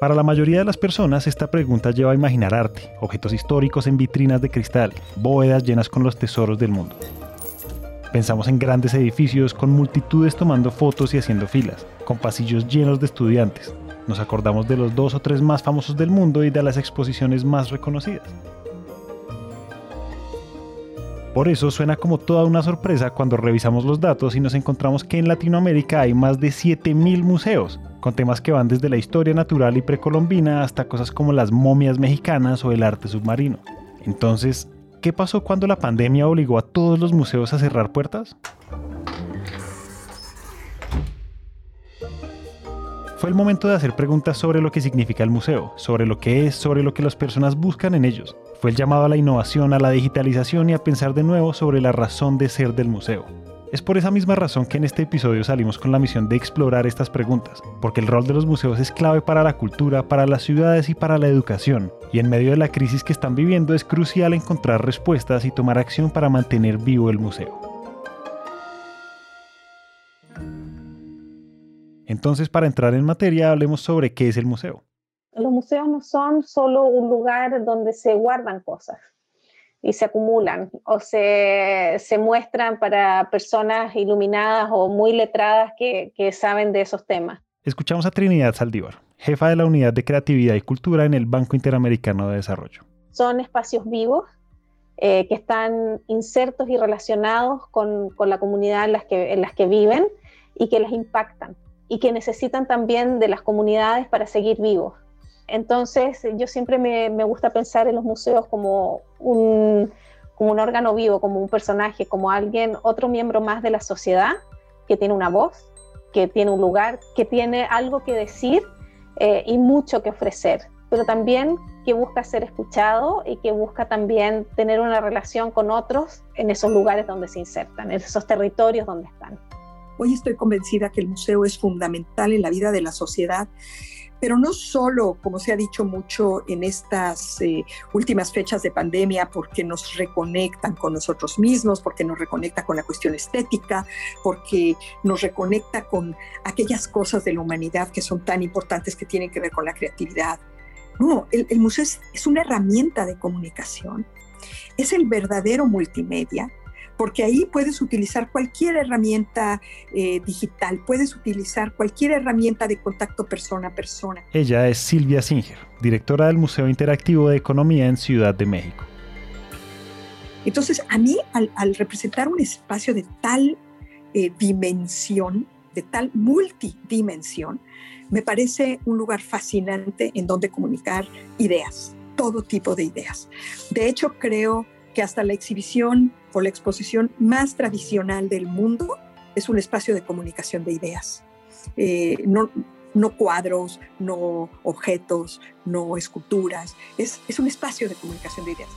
Para la mayoría de las personas esta pregunta lleva a imaginar arte, objetos históricos en vitrinas de cristal, bóvedas llenas con los tesoros del mundo. Pensamos en grandes edificios con multitudes tomando fotos y haciendo filas, con pasillos llenos de estudiantes. Nos acordamos de los dos o tres más famosos del mundo y de las exposiciones más reconocidas. Por eso suena como toda una sorpresa cuando revisamos los datos y nos encontramos que en Latinoamérica hay más de 7.000 museos, con temas que van desde la historia natural y precolombina hasta cosas como las momias mexicanas o el arte submarino. Entonces, ¿qué pasó cuando la pandemia obligó a todos los museos a cerrar puertas? Fue el momento de hacer preguntas sobre lo que significa el museo, sobre lo que es, sobre lo que las personas buscan en ellos. Fue el llamado a la innovación, a la digitalización y a pensar de nuevo sobre la razón de ser del museo. Es por esa misma razón que en este episodio salimos con la misión de explorar estas preguntas, porque el rol de los museos es clave para la cultura, para las ciudades y para la educación, y en medio de la crisis que están viviendo es crucial encontrar respuestas y tomar acción para mantener vivo el museo. Entonces, para entrar en materia, hablemos sobre qué es el museo. Los museos no son solo un lugar donde se guardan cosas y se acumulan o se, se muestran para personas iluminadas o muy letradas que, que saben de esos temas. Escuchamos a Trinidad Saldívar, jefa de la Unidad de Creatividad y Cultura en el Banco Interamericano de Desarrollo. Son espacios vivos eh, que están insertos y relacionados con, con la comunidad en las, que, en las que viven y que les impactan y que necesitan también de las comunidades para seguir vivos. Entonces, yo siempre me, me gusta pensar en los museos como un, como un órgano vivo, como un personaje, como alguien, otro miembro más de la sociedad que tiene una voz, que tiene un lugar, que tiene algo que decir eh, y mucho que ofrecer, pero también que busca ser escuchado y que busca también tener una relación con otros en esos lugares donde se insertan, en esos territorios donde están. Hoy estoy convencida que el museo es fundamental en la vida de la sociedad pero no solo, como se ha dicho mucho en estas eh, últimas fechas de pandemia, porque nos reconectan con nosotros mismos, porque nos reconecta con la cuestión estética, porque nos reconecta con aquellas cosas de la humanidad que son tan importantes que tienen que ver con la creatividad. No, el, el museo es, es una herramienta de comunicación, es el verdadero multimedia porque ahí puedes utilizar cualquier herramienta eh, digital, puedes utilizar cualquier herramienta de contacto persona a persona. Ella es Silvia Singer, directora del Museo Interactivo de Economía en Ciudad de México. Entonces, a mí, al, representar un espacio de tal eh, dimensión, de tal multidimensión, me parece un lugar fascinante en donde comunicar ideas, todo tipo de ideas. De hecho, creo que hasta la exhibición o la exposición más tradicional del mundo es un espacio de comunicación de ideas. Eh, no, no cuadros, no objetos, no esculturas, es, es un espacio de comunicación de ideas.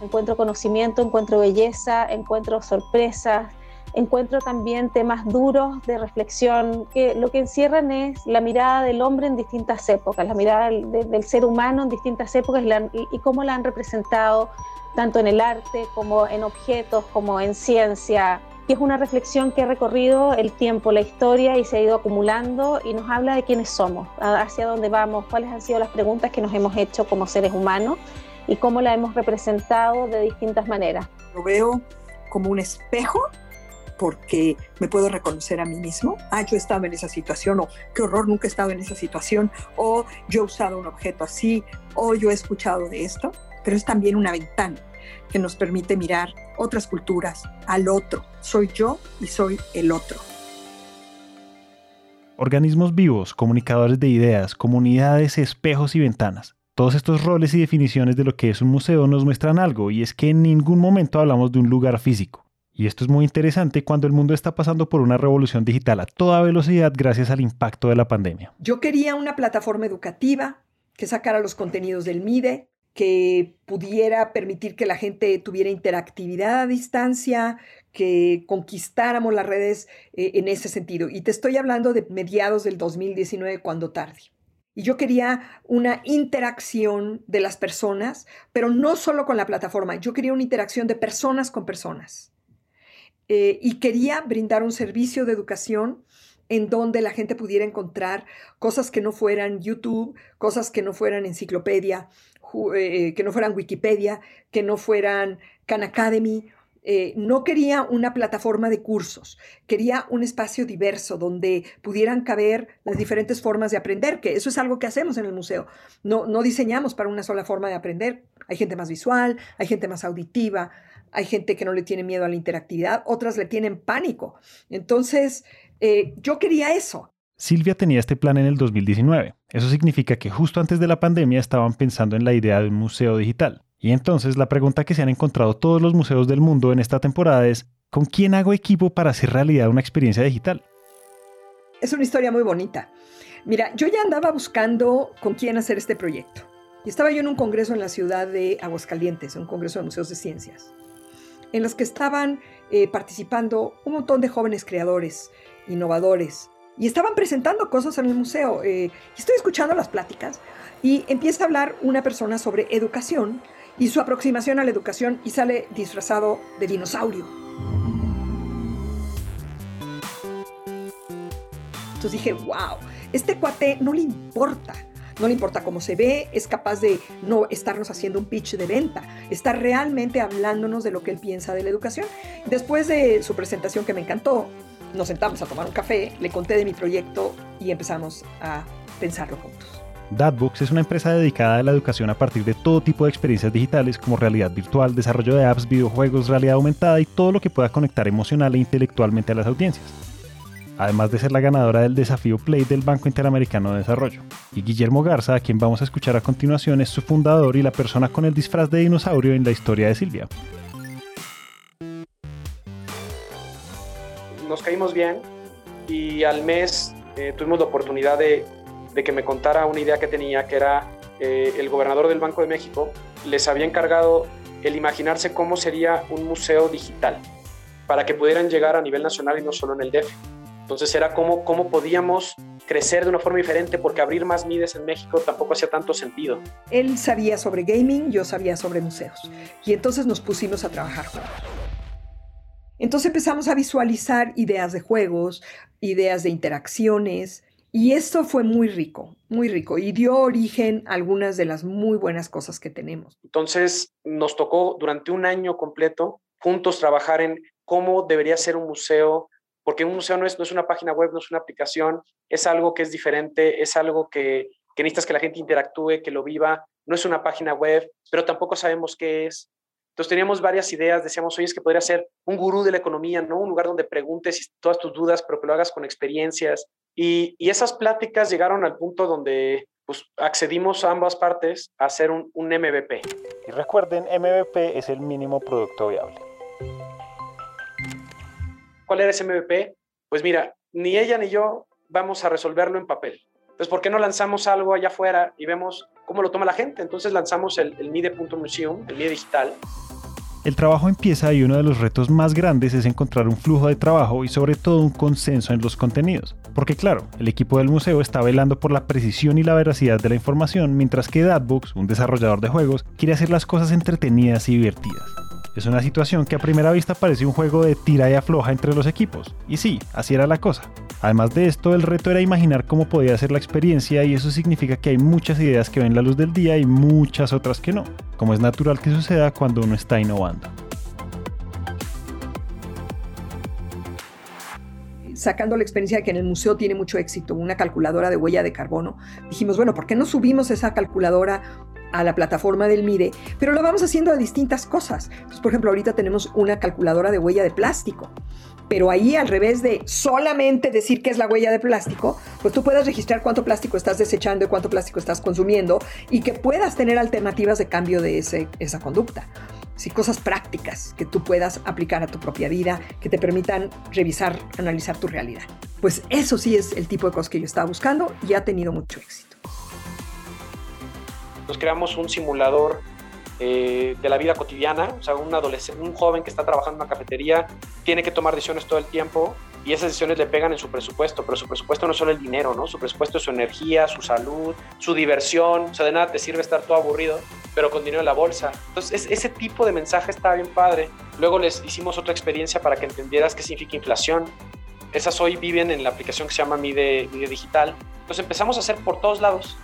Encuentro conocimiento, encuentro belleza, encuentro sorpresas, encuentro también temas duros de reflexión que lo que encierran es la mirada del hombre en distintas épocas, la mirada del, ser humano en distintas épocas y, cómo la han representado tanto en el arte como en objetos, como en ciencia, que es una reflexión que ha recorrido el tiempo, la historia y se ha ido acumulando y nos habla de quiénes somos, hacia dónde vamos, cuáles han sido las preguntas que nos hemos hecho como seres humanos y cómo la hemos representado de distintas maneras. Lo veo como un espejo porque me puedo reconocer a mí mismo. Ah, yo he estado en esa situación, o qué horror, nunca he estado en esa situación, o yo he usado un objeto así, o yo he escuchado de esto pero es también una ventana que nos permite mirar otras culturas, al otro. Soy yo y soy el otro. Organismos vivos, comunicadores de ideas, comunidades, espejos y ventanas. Todos estos roles y definiciones de lo que es un museo nos muestran algo, y es que en ningún momento hablamos de un lugar físico. Y esto es muy interesante cuando el mundo está pasando por una revolución digital a toda velocidad gracias al impacto de la pandemia. Yo quería una plataforma educativa que sacara los contenidos del MIDE, que pudiera permitir que la gente tuviera interactividad a distancia, que conquistáramos las redes eh, en ese sentido. Y te estoy hablando de mediados del 2019, cuando tarde. Y yo quería una interacción de las personas, pero no solo con la plataforma, yo quería una interacción de personas con personas. Eh, y quería brindar un servicio de educación en donde la gente pudiera encontrar cosas que no fueran YouTube, cosas que no fueran enciclopedia, eh, que no fueran Wikipedia, que no fueran Khan Academy. Eh, no quería una plataforma de cursos, quería un espacio diverso donde pudieran caber las diferentes formas de aprender, que eso es algo que hacemos en el museo. No, diseñamos para una sola forma de aprender. Hay gente más visual, hay gente más auditiva, hay gente que no le tiene miedo a la interactividad, otras le tienen pánico. Entonces, eh, yo quería eso. Silvia tenía este plan en el 2019. Eso significa que justo antes de la pandemia estaban pensando en la idea de un museo digital. Y entonces la pregunta que se han encontrado todos los museos del mundo en esta temporada es, ¿con quién hago equipo para hacer realidad una experiencia digital? Es una historia muy bonita. Mira, yo ya andaba buscando con quién hacer este proyecto. Y estaba yo en un congreso en la ciudad de Aguascalientes, un congreso de museos de ciencias en los que estaban eh, participando un montón de jóvenes creadores, innovadores, y estaban presentando cosas en el museo. Eh, estoy escuchando las pláticas y empieza a hablar una persona sobre educación y su aproximación a la educación y sale disfrazado de dinosaurio. Entonces dije, wow, este cuate no le importa no le importa cómo se ve, es capaz de no estarnos haciendo un pitch de venta, está realmente hablándonos de lo que él piensa de la educación. Después de su presentación que me encantó, nos sentamos a tomar un café, le conté de mi proyecto y empezamos a pensarlo juntos. Datbooks es una empresa dedicada a la educación a partir de todo tipo de experiencias digitales como realidad virtual, desarrollo de apps, videojuegos, realidad aumentada y todo lo que pueda conectar emocional e intelectualmente a las audiencias además de ser la ganadora del desafío Play del Banco Interamericano de Desarrollo. Y Guillermo Garza, a quien vamos a escuchar a continuación, es su fundador y la persona con el disfraz de dinosaurio en la historia de Silvia. Nos caímos bien y al mes eh, tuvimos la oportunidad de, que me contara una idea que tenía, que era eh, el gobernador del Banco de México les había encargado el imaginarse cómo sería un museo digital para que pudieran llegar a nivel nacional y no solo en el DF. Entonces era cómo, cómo podíamos crecer de una forma diferente porque abrir más MIDES en México tampoco hacía tanto sentido. Él sabía sobre gaming, yo sabía sobre museos. Y entonces nos pusimos a trabajar juntos. Entonces empezamos a visualizar ideas de juegos, ideas de interacciones, y esto fue muy rico, muy rico, y dio origen a algunas de las muy buenas cosas que tenemos. Entonces nos tocó durante un año completo juntos trabajar en cómo debería ser un museo porque un museo no es, no es una página web, no es una aplicación, es algo que es diferente, es algo que, que necesitas que la gente interactúe, que lo viva, no es una página web, pero tampoco sabemos qué es. Entonces teníamos varias ideas, decíamos, oye, es que podría ser un gurú de la economía, ¿no? Un lugar donde preguntes todas tus dudas, pero que lo hagas con experiencias. Y, y esas pláticas llegaron al punto donde pues, accedimos a ambas partes a hacer un, un MVP. Y recuerden, MVP es el mínimo producto viable. ¿Cuál era ese MVP? Pues mira, ni ella ni yo vamos a resolverlo en papel. Entonces, ¿por qué no lanzamos algo allá afuera y vemos cómo lo toma la gente? Entonces lanzamos el, el MIDE.museum, el MIDE digital. El trabajo empieza y uno de los retos más grandes es encontrar un flujo de trabajo y sobre todo un consenso en los contenidos. Porque claro, el equipo del museo está velando por la precisión y la veracidad de la información, mientras que Datbooks, un desarrollador de juegos, quiere hacer las cosas entretenidas y divertidas. Es una situación que a primera vista parece un juego de tira y afloja entre los equipos. Y sí, así era la cosa. Además de esto, el reto era imaginar cómo podía ser la experiencia y eso significa que hay muchas ideas que ven la luz del día y muchas otras que no, como es natural que suceda cuando uno está innovando. Sacando la experiencia de que en el museo tiene mucho éxito, una calculadora de huella de carbono, dijimos, bueno, ¿por qué no subimos esa calculadora a la plataforma del MIDE, pero lo vamos haciendo a distintas cosas. por ejemplo, ahorita tenemos una calculadora de huella de plástico, pero ahí al revés de solamente decir qué es la huella de plástico, pues tú puedes registrar cuánto plástico estás desechando y cuánto plástico estás consumiendo y que puedas tener alternativas de cambio de ese, esa conducta. Sí, cosas prácticas que tú puedas aplicar a tu propia vida, que te permitan revisar, analizar tu realidad. Pues eso sí es el tipo de cosas que yo estaba buscando y ha tenido mucho éxito. Nos creamos un simulador eh, de la vida cotidiana, o sea, un adolescente, un joven que está trabajando en una cafetería tiene que tomar decisiones todo el tiempo y esas decisiones le pegan en su presupuesto, pero su presupuesto no es solo el dinero, ¿no? Su presupuesto es su energía, su salud, su diversión, o sea, de nada te sirve estar todo aburrido, pero con dinero en la bolsa. Entonces, ese tipo de mensaje está bien padre. Luego les hicimos otra experiencia para que entendieras qué significa inflación. Esas hoy viven en la aplicación que se llama Mide, Mide Digital. Entonces empezamos a hacer por todos lados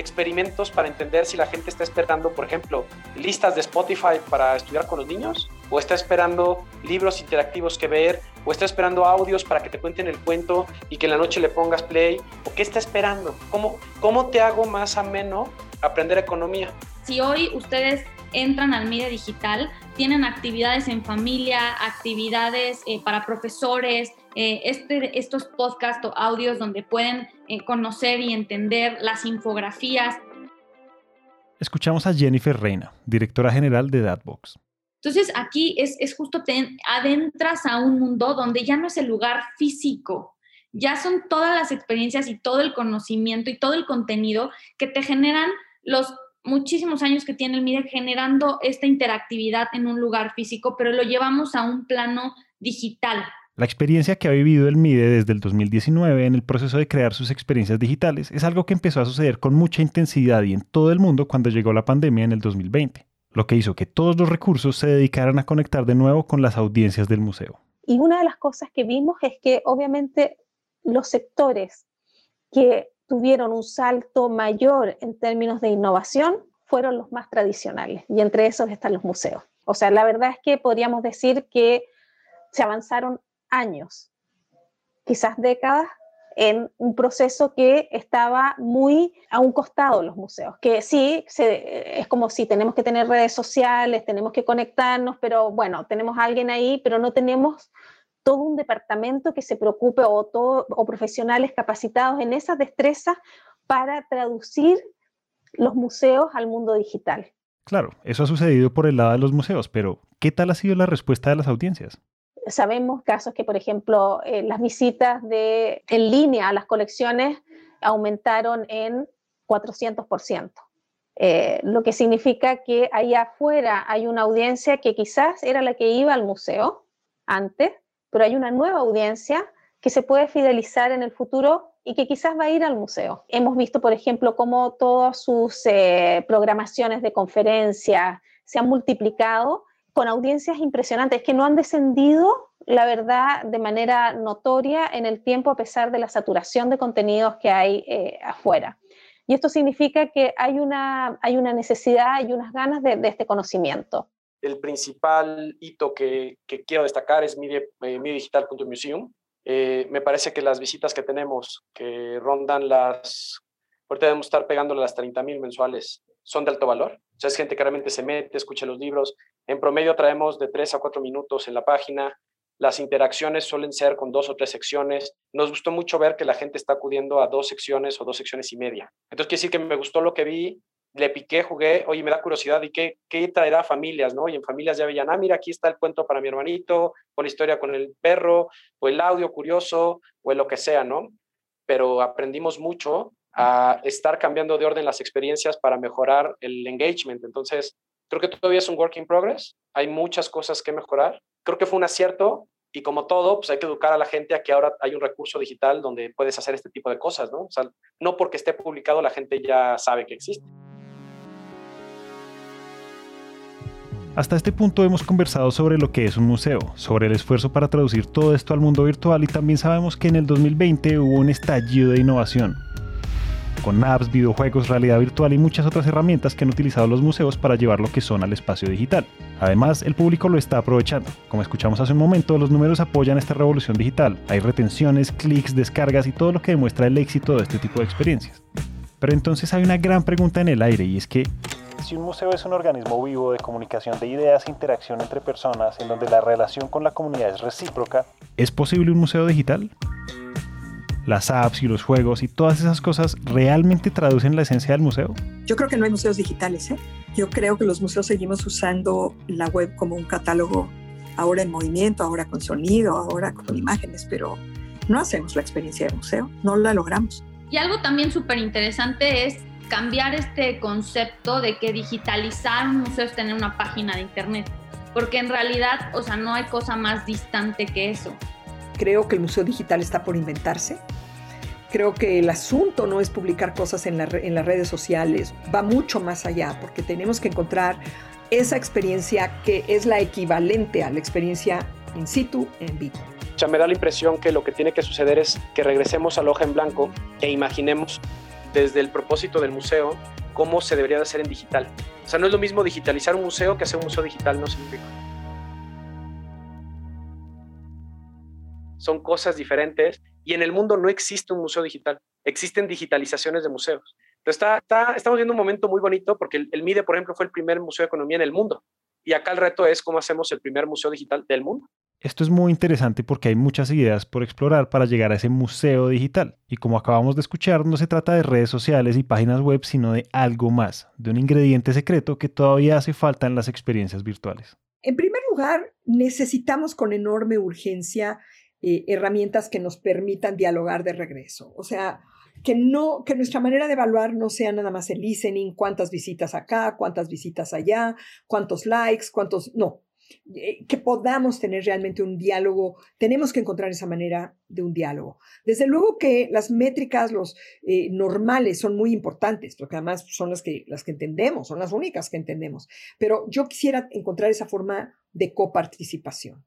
experimentos para entender si la gente está esperando, por ejemplo, listas de Spotify para estudiar con los niños, o está esperando libros interactivos que ver, o está esperando audios para que te cuenten el cuento y que en la noche le pongas play, o qué está esperando, cómo, cómo te hago más ameno aprender economía. Si hoy ustedes entran al medio digital, tienen actividades en familia, actividades eh, para profesores, eh, este, estos podcasts o audios donde pueden eh, conocer y entender las infografías. Escuchamos a Jennifer Reina, directora general de Datbox. Entonces aquí es, es justo te adentras a un mundo donde ya no es el lugar físico, ya son todas las experiencias y todo el conocimiento y todo el contenido que te generan los muchísimos años que tiene el MIDE generando esta interactividad en un lugar físico, pero lo llevamos a un plano digital. La experiencia que ha vivido el MIDE desde el 2019 en el proceso de crear sus experiencias digitales es algo que empezó a suceder con mucha intensidad y en todo el mundo cuando llegó la pandemia en el 2020, lo que hizo que todos los recursos se dedicaran a conectar de nuevo con las audiencias del museo. Y una de las cosas que vimos es que obviamente los sectores que tuvieron un salto mayor en términos de innovación fueron los más tradicionales y entre esos están los museos. O sea, la verdad es que podríamos decir que se avanzaron años, quizás décadas, en un proceso que estaba muy a un costado de los museos, que sí, es como si tenemos que tener redes sociales, tenemos que conectarnos, pero bueno, tenemos a alguien ahí, pero no tenemos todo un departamento que se preocupe o, todo, o profesionales capacitados en esas destrezas para traducir los museos al mundo digital. Claro, eso ha sucedido por el lado de los museos, pero ¿qué tal ha sido la respuesta de las audiencias? Sabemos casos que, por ejemplo, eh, las visitas de, en línea a las colecciones aumentaron en 400%, eh, lo que significa que ahí afuera hay una audiencia que quizás era la que iba al museo antes, pero hay una nueva audiencia que se puede fidelizar en el futuro y que quizás va a ir al museo. Hemos visto, por ejemplo, cómo todas sus eh, programaciones de conferencias se han multiplicado con audiencias impresionantes que no han descendido, la verdad, de manera notoria en el tiempo a pesar de la saturación de contenidos que hay eh, afuera. Y esto significa que hay una, hay una necesidad y unas ganas de este conocimiento el principal hito que, quiero destacar es mi, eh. Eh, me parece que las visitas que tenemos, que rondan las, ahorita debemos estar pegándole las 30 mil mensuales, son de alto valor. O sea, es gente que realmente se mete, escucha los libros. En promedio traemos de 3 a 4 minutos en la página. Las interacciones suelen ser con dos o tres secciones. Nos gustó mucho ver que la gente está acudiendo a dos secciones o dos secciones y media. Entonces, quiere decir que me gustó lo que vi, le piqué, jugué, oye, me da curiosidad, ¿y qué, qué traerá a familias, no? Y en familias ya veían, ah, mira, aquí está el cuento para mi hermanito, o la historia con el perro, o el audio curioso, o lo que sea, ¿no? Pero aprendimos mucho a estar cambiando de orden las experiencias para mejorar el engagement. Entonces, creo que todavía es un work in progress, hay muchas cosas que mejorar. Creo que fue un acierto y como todo, pues hay que educar a la gente a que ahora hay un recurso digital donde puedes hacer este tipo de cosas, ¿no? O sea, no porque esté publicado la gente ya sabe que existe. Hasta este punto hemos conversado sobre lo que es un museo, sobre el esfuerzo para traducir todo esto al mundo virtual y también sabemos que en el 2020 hubo un estallido de innovación, con apps, videojuegos, realidad virtual y muchas otras herramientas que han utilizado los museos para llevar lo que son al espacio digital. Además, el público lo está aprovechando. Como escuchamos hace un momento, los números apoyan esta revolución digital. Hay retenciones, clics, descargas y todo lo que demuestra el éxito de este tipo de experiencias. Pero entonces hay una gran pregunta en el aire y es que, si un museo es un organismo vivo de comunicación de ideas e interacción entre personas en donde la relación con la comunidad es recíproca, ¿es posible un museo digital? ¿Las apps y los juegos y todas esas cosas realmente traducen la esencia del museo? Yo creo que no hay museos digitales, ¿eh? Yo creo que los museos seguimos usando la web como un catálogo, ahora en movimiento, ahora con sonido, ahora con imágenes, pero no hacemos la experiencia de museo, no la logramos. Y algo también súper interesante es cambiar este concepto de que digitalizar un museo es tener una página de internet, porque en realidad, o sea, no hay cosa más distante que eso. Creo que el museo digital está por inventarse. Creo que el asunto no es publicar cosas en, en las redes sociales, va mucho más allá, porque tenemos que encontrar esa experiencia que es la equivalente a la experiencia in situ, en vivo. O sea, me da la impresión que lo que tiene que suceder es que regresemos a la hoja en blanco e imaginemos desde el propósito del museo cómo se debería de hacer en digital. O sea, no es lo mismo digitalizar un museo que hacer un museo digital, no significa. Son cosas diferentes y en el mundo no existe un museo digital, existen digitalizaciones de museos. Entonces está, estamos viendo un momento muy bonito porque el, el MIDE, por ejemplo, fue el primer museo de economía en el mundo. Y acá el reto es cómo hacemos el primer museo digital del mundo. Esto es muy interesante porque hay muchas ideas por explorar para llegar a ese museo digital. Y como acabamos de escuchar, no se trata de redes sociales y páginas web, sino de algo más, de un ingrediente secreto que todavía hace falta en las experiencias virtuales. En primer lugar, necesitamos con enorme urgencia eh, herramientas que nos permitan dialogar de regreso. O sea, que no que nuestra manera de evaluar no sea nada más el listening, cuántas visitas acá, cuántas visitas allá, cuántos likes, cuántos no, eh, que podamos tener realmente un diálogo, tenemos que encontrar esa manera de un diálogo. Desde luego que las métricas, los eh, normales son muy importantes, porque además son las que, las que entendemos, son las únicas que entendemos, pero yo quisiera encontrar esa forma de coparticipación.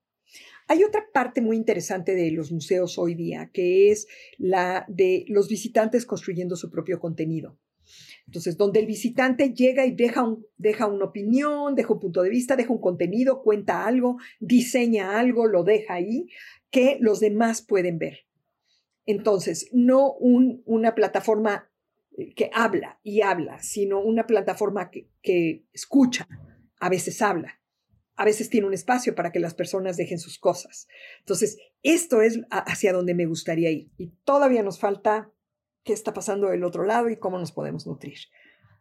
Hay otra parte muy interesante de los museos hoy día, que es la de los visitantes construyendo su propio contenido. Entonces, donde el visitante llega y deja, un, deja una opinión, deja un punto de vista, deja un contenido, cuenta algo, diseña algo, lo deja ahí, que los demás pueden ver. Entonces, no una plataforma eh, que habla y habla, sino una plataforma que, que escucha, a veces habla, a veces tiene un espacio para que las personas dejen sus cosas. Entonces, esto es hacia donde me gustaría ir. Y todavía nos falta qué está pasando del otro lado y cómo nos podemos nutrir.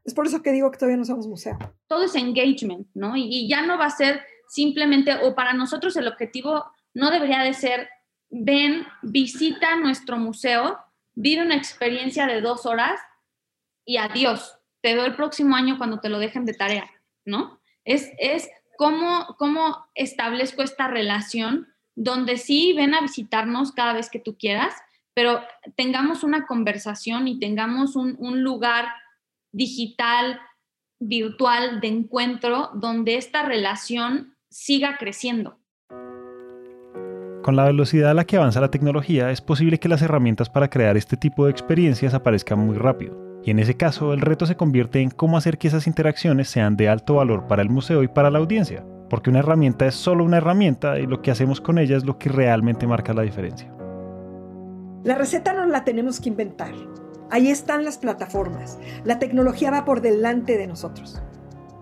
Es por eso que digo que todavía no somos museo. Todo es engagement, ¿no? Y, ya no va a ser simplemente, o para nosotros el objetivo no debería de ser, ven, visita nuestro museo, vive una experiencia de dos horas y adiós. Te veo el próximo año cuando te lo dejen de tarea, ¿no? Es, es cómo, cómo establezco esta relación donde sí ven a visitarnos cada vez que tú quieras, pero tengamos una conversación y tengamos un, lugar digital, virtual de encuentro donde esta relación siga creciendo. Con la velocidad a la que avanza la tecnología, es posible que las herramientas para crear este tipo de experiencias aparezcan muy rápido. Y en ese caso, el reto se convierte en cómo hacer que esas interacciones sean de alto valor para el museo y para la audiencia. Porque una herramienta es solo una herramienta y lo que hacemos con ella es lo que realmente marca la diferencia. La receta no la tenemos que inventar. Ahí están las plataformas. La tecnología va por delante de nosotros.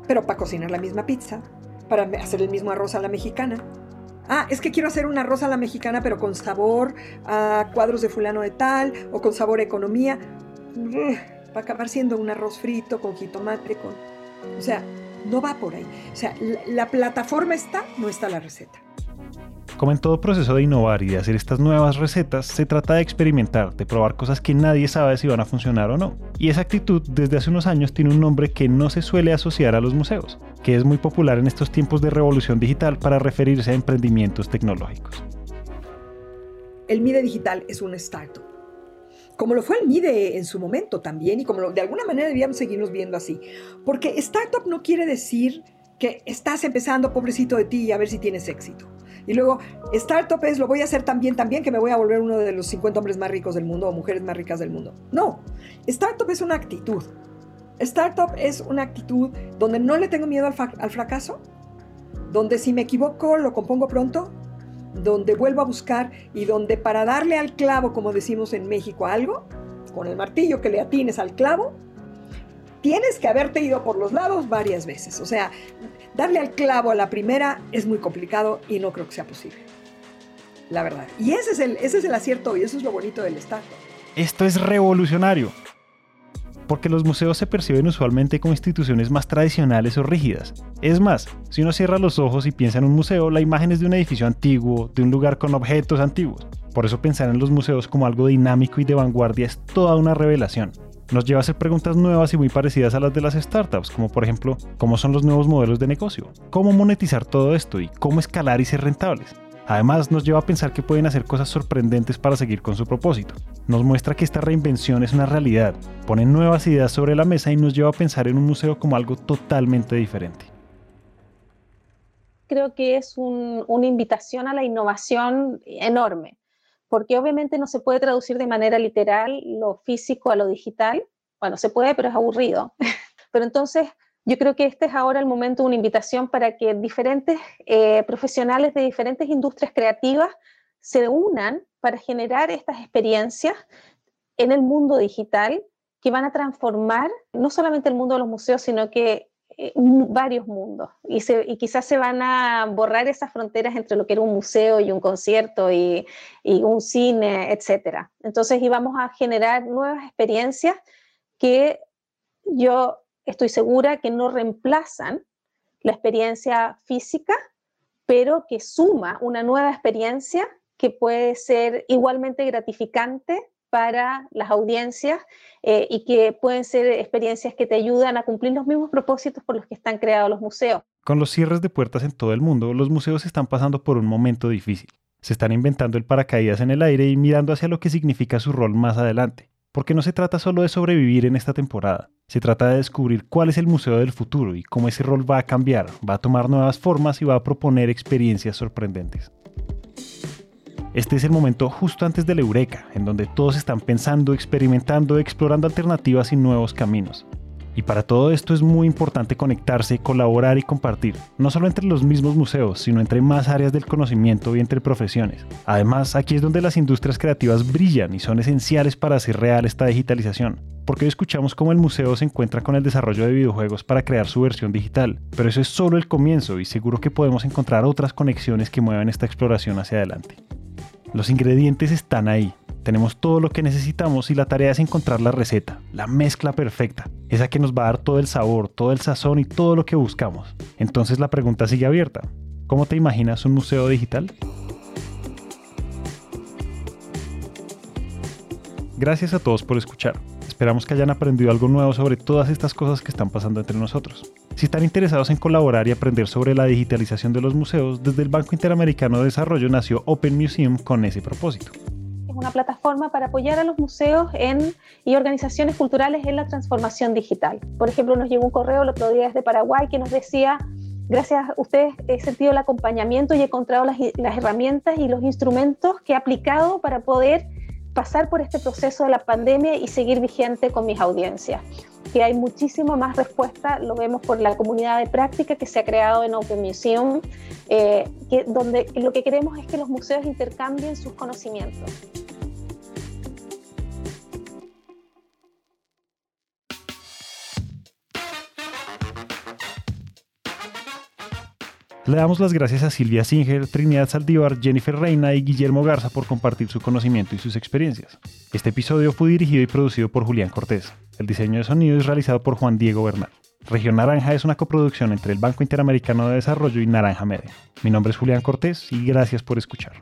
Pero para cocinar la misma pizza, para hacer el mismo arroz a la mexicana. Ah, es que quiero hacer un arroz a la mexicana, pero con sabor a cuadros de fulano de tal o con sabor a economía. Va a acabar siendo un arroz frito con jitomate, con... O sea, no va por ahí. O sea, la plataforma está, no está la receta. Como en todo proceso de innovar y de hacer estas nuevas recetas, se trata de experimentar, de probar cosas que nadie sabe si van a funcionar o no. Y esa actitud desde hace unos años tiene un nombre que no se suele asociar a los museos, que es muy popular en estos tiempos de revolución digital para referirse a emprendimientos tecnológicos. El MIDE digital es una startup como lo fue el MIDE en su momento también, y como de alguna manera debíamos seguirnos viendo así. Porque startup no quiere decir que estás empezando, pobrecito de ti, a ver si tienes éxito. Y luego, startup es, lo voy a hacer también, también, que me voy a volver uno de los 50 hombres más ricos del mundo o mujeres más ricas del mundo. No, startup es una actitud. Startup es una actitud donde no le tengo miedo al fracaso, donde si me equivoco lo compongo pronto, donde vuelvo a buscar y donde para darle al clavo, como decimos en México, algo, con el martillo que le atines al clavo, tienes que haberte ido por los lados varias veces. O sea, darle al clavo a la primera es muy complicado y no creo que sea posible. La verdad. Y ese es el, ese es el acierto y eso es lo bonito del Estado. Esto es revolucionario. Porque los museos se perciben usualmente como instituciones más tradicionales o rígidas. Es más, si uno cierra los ojos y piensa en un museo, la imagen es de un edificio antiguo, de un lugar con objetos antiguos. Por eso pensar en los museos como algo dinámico y de vanguardia es toda una revelación. Nos lleva a hacer preguntas nuevas y muy parecidas a las de las startups, como por ejemplo, ¿cómo son los nuevos modelos de negocio? ¿Cómo monetizar todo esto? ¿Y cómo escalar y ser rentables? Además, nos lleva a pensar que pueden hacer cosas sorprendentes para seguir con su propósito. Nos muestra que esta reinvención es una realidad, pone nuevas ideas sobre la mesa y nos lleva a pensar en un museo como algo totalmente diferente. Creo que es una invitación a la innovación enorme, porque obviamente no se puede traducir de manera literal lo físico a lo digital. Bueno, se puede, pero es aburrido. pero entonces yo creo que este es ahora el momento, una invitación para que diferentes eh, profesionales de diferentes industrias creativas se unan para generar estas experiencias en el mundo digital que van a transformar no solamente el mundo de los museos, sino que eh, varios mundos. Y, y, quizás se van a borrar esas fronteras entre lo que era un museo y un concierto y, y un cine, etc. Entonces íbamos a generar nuevas experiencias que yo estoy segura que no reemplazan la experiencia física, pero que suma una nueva experiencia que puede ser igualmente gratificante para las audiencias eh, y que pueden ser experiencias que te ayudan a cumplir los mismos propósitos por los que están creados los museos. Con los cierres de puertas en todo el mundo, los museos están pasando por un momento difícil. Se están inventando el paracaídas en el aire y mirando hacia lo que significa su rol más adelante. Porque no se trata solo de sobrevivir en esta temporada, se trata de descubrir cuál es el museo del futuro y cómo ese rol va a cambiar, va a tomar nuevas formas y va a proponer experiencias sorprendentes. Este es el momento justo antes de la eureka, en donde todos están pensando, experimentando, explorando alternativas y nuevos caminos. Y para todo esto es muy importante conectarse, colaborar y compartir, no solo entre los mismos museos, sino entre más áreas del conocimiento y entre profesiones. Además, aquí es donde las industrias creativas brillan y son esenciales para hacer real esta digitalización. Porque hoy escuchamos cómo el museo se encuentra con el desarrollo de videojuegos para crear su versión digital, pero eso es solo el comienzo y seguro que podemos encontrar otras conexiones que muevan esta exploración hacia adelante. Los ingredientes están ahí, tenemos todo lo que necesitamos y la tarea es encontrar la receta, la mezcla perfecta, esa que nos va a dar todo el sabor, todo el sazón y todo lo que buscamos. Entonces la pregunta sigue abierta. ¿Cómo te imaginas un museo digital? Gracias a todos por escuchar. Esperamos que hayan aprendido algo nuevo sobre todas estas cosas que están pasando entre nosotros. Si están interesados en colaborar y aprender sobre la digitalización de los museos, desde el Banco Interamericano de Desarrollo nació Open Museum con ese propósito una plataforma para apoyar a los museos en, y organizaciones culturales en la transformación digital. Por ejemplo, nos llegó un correo el otro día desde Paraguay que nos decía, gracias a ustedes he sentido el acompañamiento y he encontrado las, las herramientas y los instrumentos que he aplicado para poder pasar por este proceso de la pandemia y seguir vigente con mis audiencias. Que hay muchísima más respuesta, lo vemos por la comunidad de práctica que se ha creado en Open Museum, eh, que, donde lo que queremos es que los museos intercambien sus conocimientos. Le damos las gracias a Silvia Singer, Trinidad Saldívar, Jennifer Reina y Guillermo Garza por compartir su conocimiento y sus experiencias. Este episodio fue dirigido y producido por Julián Cortés. El diseño de sonido es realizado por Juan Diego Bernal. Región Naranja es una coproducción entre el Banco Interamericano de Desarrollo y Naranja Media. Mi nombre es Julián Cortés y gracias por escuchar.